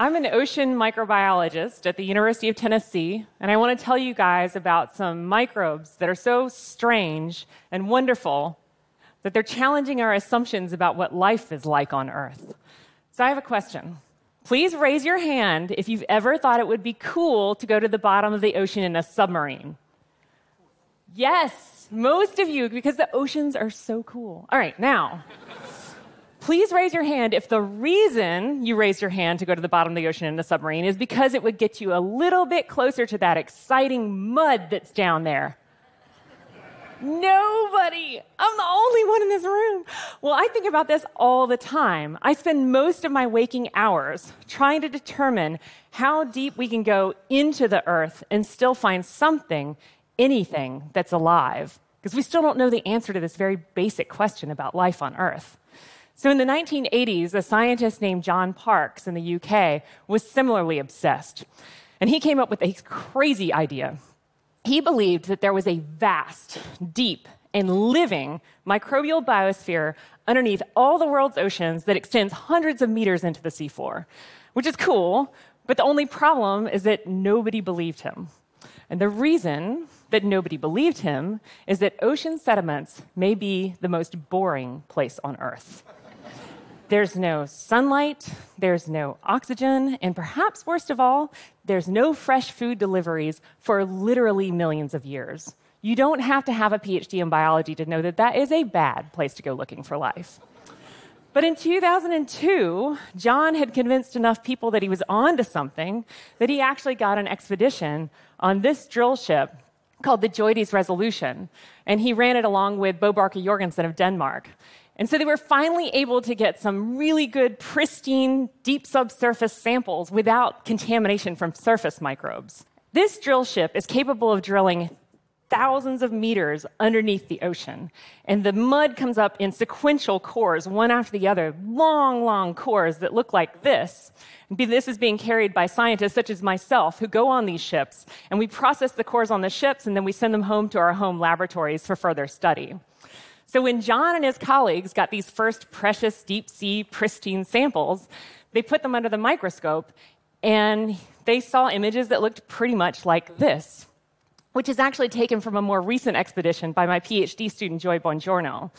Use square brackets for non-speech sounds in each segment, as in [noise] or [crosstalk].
I'm an ocean microbiologist at the University of Tennessee, and I want to tell you guys about some microbes that are so strange and wonderful that they're challenging our assumptions about what life is like on Earth. So I have a question. Please raise your hand if you've ever thought it would be cool to go to the bottom of the ocean in a submarine. Yes, most of you, because the oceans are so cool. All right, now please raise your hand if the reason you raised your hand to go to the bottom of the ocean in a submarine is because it would get you a little bit closer to that exciting mud that's down there. Nobody. I'm the only one in this room. Well, I think about this all the time. I spend most of my waking hours trying to determine how deep we can go into the earth and still find something, anything that's alive. Because we still don't know the answer to this very basic question about life on earth. So in the 1980s, a scientist named John Parkes in the UK was similarly obsessed. And he came up with a crazy idea. He believed that there was a vast, deep, and living microbial biosphere underneath all the world's oceans that extends hundreds of meters into the seafloor, which is cool, but the only problem is that nobody believed him. And the reason that nobody believed him is that ocean sediments may be the most boring place on Earth. There's no sunlight, there's no oxygen, and perhaps worst of all, there's no fresh food deliveries for literally millions of years. You don't have to have a PhD in biology to know that that is a bad place to go looking for life. But in 2002, John had convinced enough people that he was onto something that he actually got an expedition on this drill ship called the JOIDES Resolution. And he ran it along with Bo Barker Jorgensen of Denmark. And so they were finally able to get some really good, pristine, deep subsurface samples without contamination from surface microbes. This drill ship is capable of drilling thousands of meters underneath the ocean. And the mud comes up in sequential cores, one after the other, long, long cores that look like this. This is being carried by scientists such as myself who go on these ships. And we process the cores on the ships and then we send them home to our home laboratories for further study. So when John and his colleagues got these first precious deep sea pristine samples, they put them under the microscope and they saw images that looked pretty much like this, which is actually taken from a more recent expedition by my PhD student, Joy Bongiorno.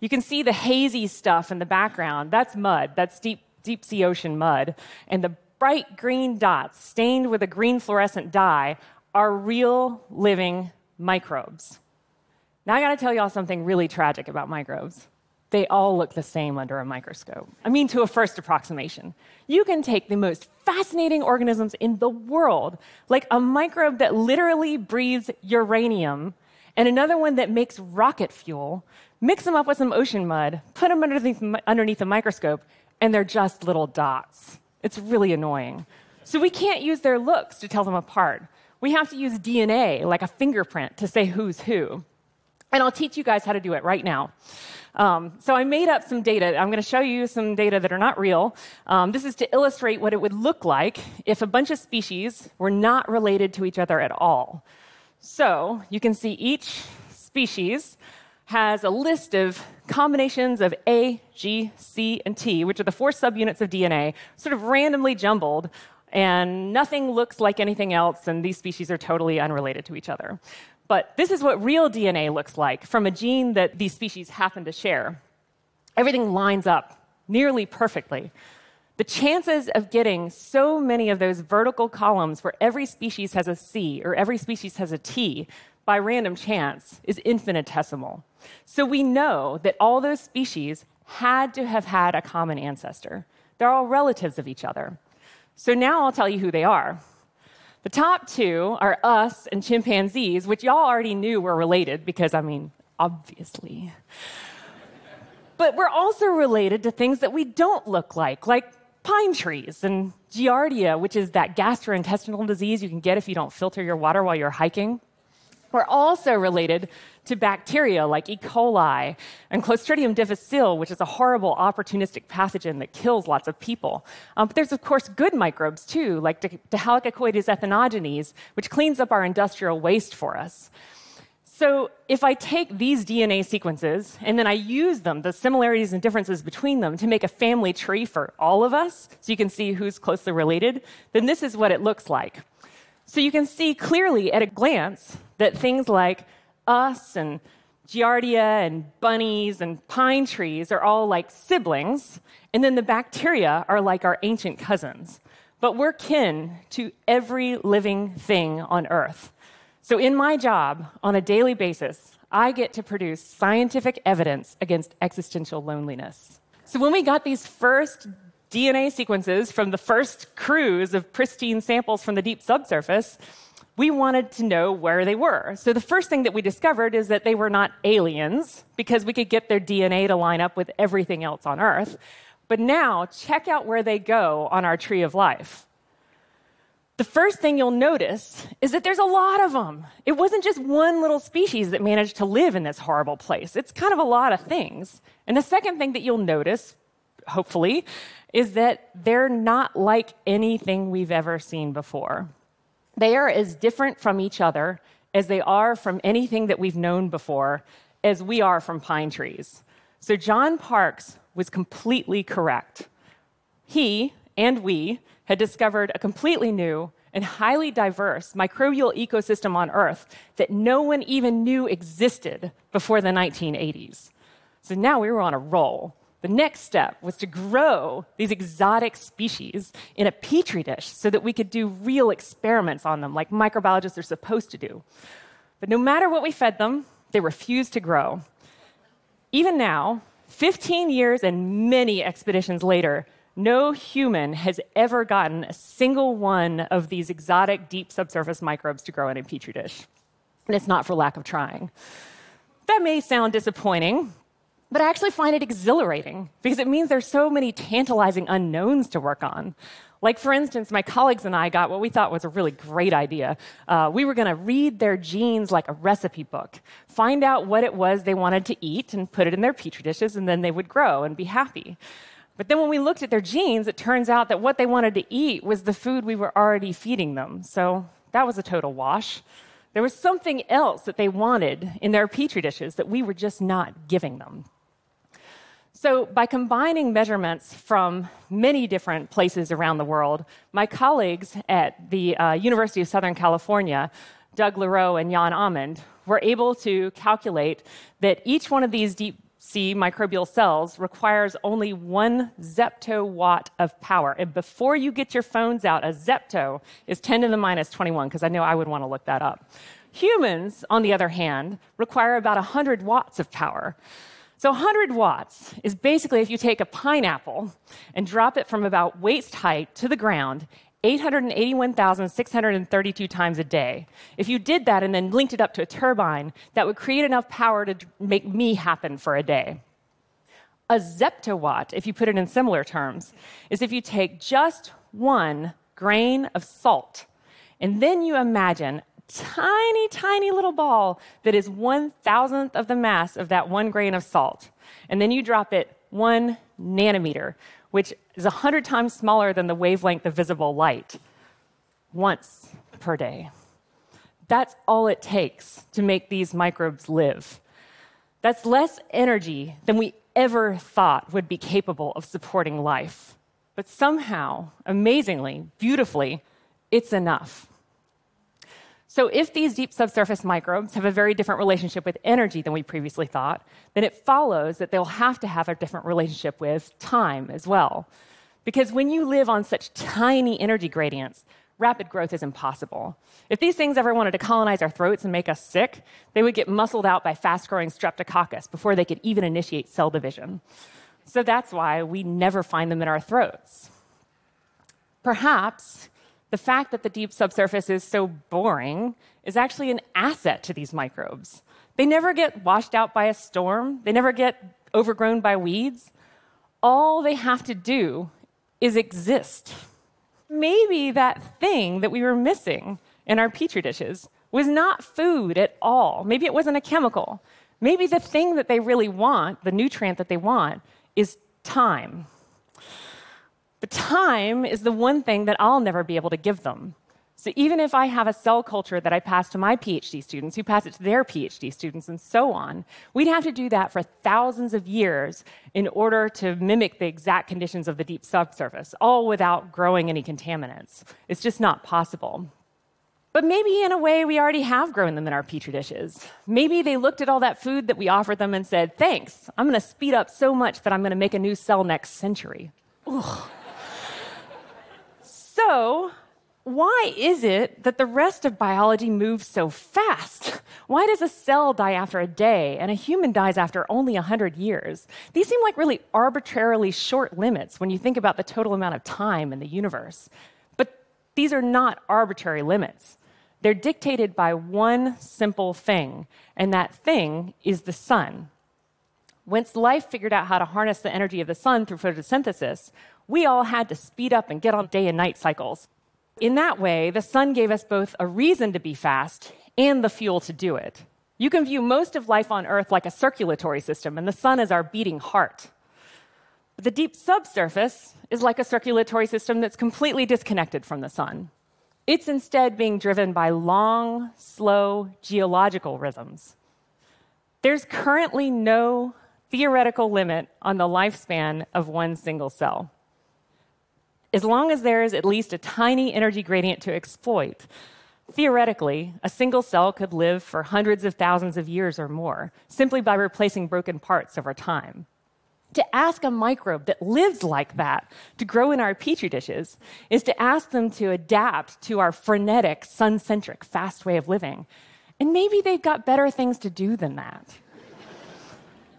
You can see the hazy stuff in the background. That's mud, that's deep, deep sea ocean mud. And the bright green dots stained with a green fluorescent dye are real living microbes. Now, I gotta tell y'all something really tragic about microbes. They all look the same under a microscope. I mean, to a first approximation. You can take the most fascinating organisms in the world, like a microbe that literally breathes uranium, and another one that makes rocket fuel, mix them up with some ocean mud, put them underneath, underneath a microscope, and they're just little dots. It's really annoying. So we can't use their looks to tell them apart. We have to use DNA, like a fingerprint, to say who's who. And I'll teach you guys how to do it right now. Um, so I made up some data. I'm going to show you some data that are not real. Um, this is to illustrate what it would look like if a bunch of species were not related to each other at all. So you can see each species has a list of combinations of A, G, C, and T, which are the four subunits of DNA, sort of randomly jumbled, and nothing looks like anything else, and these species are totally unrelated to each other. But this is what real DNA looks like from a gene that these species happen to share. Everything lines up nearly perfectly. The chances of getting so many of those vertical columns where every species has a C or every species has a T by random chance is infinitesimal. So we know that all those species had to have had a common ancestor. They're all relatives of each other. So now I'll tell you who they are. The top two are us and chimpanzees, which y'all already knew were related because, I mean, obviously. but we're also related to things that we don't look like, like pine trees and giardia, which is that gastrointestinal disease you can get if you don't filter your water while you're hiking. We're also related to bacteria like E. coli and Clostridium difficile, which is a horrible opportunistic pathogen that kills lots of people. Um, but there's, of course, good microbes too, like Dehalococcoides ethenogenes, which cleans up our industrial waste for us. So, if I take these DNA sequences and then I use them, the similarities and differences between them, to make a family tree for all of us, so you can see who's closely related, then this is what it looks like. So, you can see clearly at a glance that things like us and Giardia and bunnies and pine trees are all like siblings, and then the bacteria are like our ancient cousins. But we're kin to every living thing on Earth. So, in my job, on a daily basis, I get to produce scientific evidence against existential loneliness. So, when we got these first DNA sequences from the first cruise of pristine samples from the deep subsurface, we wanted to know where they were. So, the first thing that we discovered is that they were not aliens because we could get their DNA to line up with everything else on Earth. But now, check out where they go on our tree of life. The first thing you'll notice is that there's a lot of them. It wasn't just one little species that managed to live in this horrible place, it's kind of a lot of things. And the second thing that you'll notice, hopefully, is that they're not like anything we've ever seen before. They are as different from each other as they are from anything that we've known before, as we are from pine trees. So, John Parkes was completely correct. He and we had discovered a completely new and highly diverse microbial ecosystem on Earth that no one even knew existed before the 1980s. So now we were on a roll. The next step was to grow these exotic species in a petri dish so that we could do real experiments on them, like microbiologists are supposed to do. But no matter what we fed them, they refused to grow. Even now, 15 years and many expeditions later, no human has ever gotten a single one of these exotic deep subsurface microbes to grow in a petri dish. And it's not for lack of trying. That may sound disappointing, but I actually find it exhilarating because it means there's so many tantalizing unknowns to work on. Like, for instance, my colleagues and I got what we thought was a really great idea. Uh, we were going to read their genes like a recipe book, find out what it was they wanted to eat, and put it in their petri dishes, and then they would grow and be happy. But then when we looked at their genes, it turns out that what they wanted to eat was the food we were already feeding them. So that was a total wash. There was something else that they wanted in their petri dishes that we were just not giving them. So, by combining measurements from many different places around the world, my colleagues at the uh, University of Southern California, Doug LaRowe and Jan Amend, were able to calculate that each one of these deep sea microbial cells requires only one zeptowatt of power. And before you get your phones out, a zepto is 10 to the minus 21, because I know I would want to look that up. Humans, on the other hand, require about 100 watts of power. So 100 watts is basically if you take a pineapple and drop it from about waist height to the ground 881,632 times a day. If you did that and then linked it up to a turbine, that would create enough power to make me happen for a day. A zeptowatt, if you put it in similar terms, is if you take just one grain of salt and then you imagine tiny, tiny little ball that is one thousandth of the mass of that one grain of salt. And then you drop it one nanometer, which is 100 times smaller than the wavelength of visible light, once per day. That's all it takes to make these microbes live. That's less energy than we ever thought would be capable of supporting life. But somehow, amazingly, beautifully, it's enough. So, if these deep subsurface microbes have a very different relationship with energy than we previously thought, then it follows that they'll have to have a different relationship with time as well. Because when you live on such tiny energy gradients, rapid growth is impossible. If these things ever wanted to colonize our throats and make us sick, they would get muscled out by fast growing streptococcus before they could even initiate cell division. So that's why we never find them in our throats. Perhaps the fact that the deep subsurface is so boring is actually an asset to these microbes. They never get washed out by a storm, they never get overgrown by weeds. All they have to do is exist. Maybe that thing that we were missing in our petri dishes was not food at all. Maybe it wasn't a chemical. Maybe the thing that they really want, the nutrient that they want, is time. But time is the one thing that I'll never be able to give them. So even if I have a cell culture that I pass to my PhD students, who pass it to their PhD students, and so on, we'd have to do that for thousands of years in order to mimic the exact conditions of the deep subsurface, all without growing any contaminants. It's just not possible. But maybe in a way, we already have grown them in our petri dishes. Maybe they looked at all that food that we offered them and said, Thanks, I'm going to speed up so much that I'm going to make a new cell next century. So, why is it that the rest of biology moves so fast? [laughs] Why does a cell die after a day and a human dies after only 100 years? These seem like really arbitrarily short limits when you think about the total amount of time in the universe. But these are not arbitrary limits. They're dictated by one simple thing, and that thing is the sun. Once life figured out how to harness the energy of the sun through photosynthesis, we all had to speed up and get on day and night cycles. In that way, the sun gave us both a reason to be fast and the fuel to do it. You can view most of life on Earth like a circulatory system, and the sun is our beating heart. But the deep subsurface is like a circulatory system that's completely disconnected from the sun. It's instead being driven by long, slow geological rhythms. There's currently no theoretical limit on the lifespan of one single cell as long as there is at least a tiny energy gradient to exploit, theoretically, a single cell could live for hundreds of thousands of years or more simply by replacing broken parts over time. To ask a microbe that lives like that to grow in our petri dishes is to ask them to adapt to our frenetic, sun centric, fast way of living. And maybe they've got better things to do than that.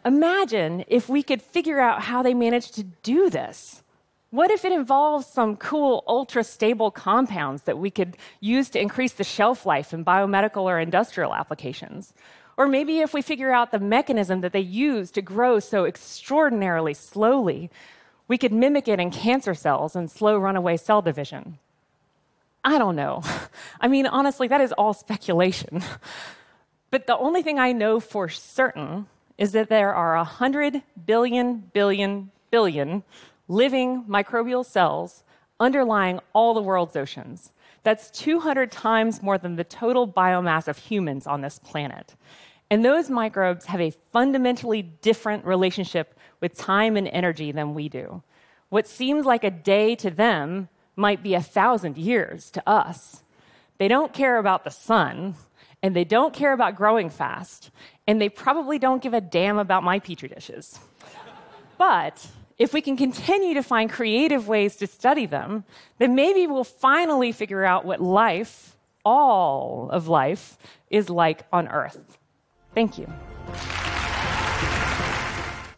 Imagine if we could figure out how they managed to do this. What if it involves some cool, ultra stable compounds that we could use to increase the shelf life in biomedical or industrial applications? Or maybe if we figure out the mechanism that they use to grow so extraordinarily slowly, we could mimic it in cancer cells and slow runaway cell division. I don't know. [laughs] I mean, honestly, that is all speculation. [laughs] But the only thing I know for certain is that there are 100 billion, billion, billion living microbial cells underlying all the world's oceans. That's 200 times more than the total biomass of humans on this planet. And those microbes have a fundamentally different relationship with time and energy than we do. What seems like a day to them might be a thousand years to us. They don't care about the sun, and they don't care about growing fast, and they probably don't give a damn about my petri dishes. but if we can continue to find creative ways to study them, then maybe we'll finally figure out what life, all of life, is like on Earth. Thank you.